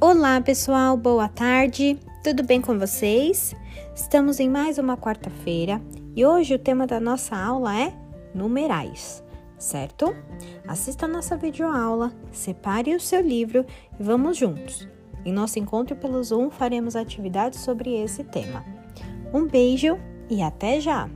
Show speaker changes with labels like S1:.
S1: Olá, pessoal, boa tarde. Tudo bem com vocês? Estamos em mais uma quarta-feira e hoje o tema da nossa aula é numerais, certo? Assista a nossa videoaula, separe o seu livro e vamos juntos. Em nosso encontro pelo Zoom faremos atividades sobre esse tema. Um beijo e até já!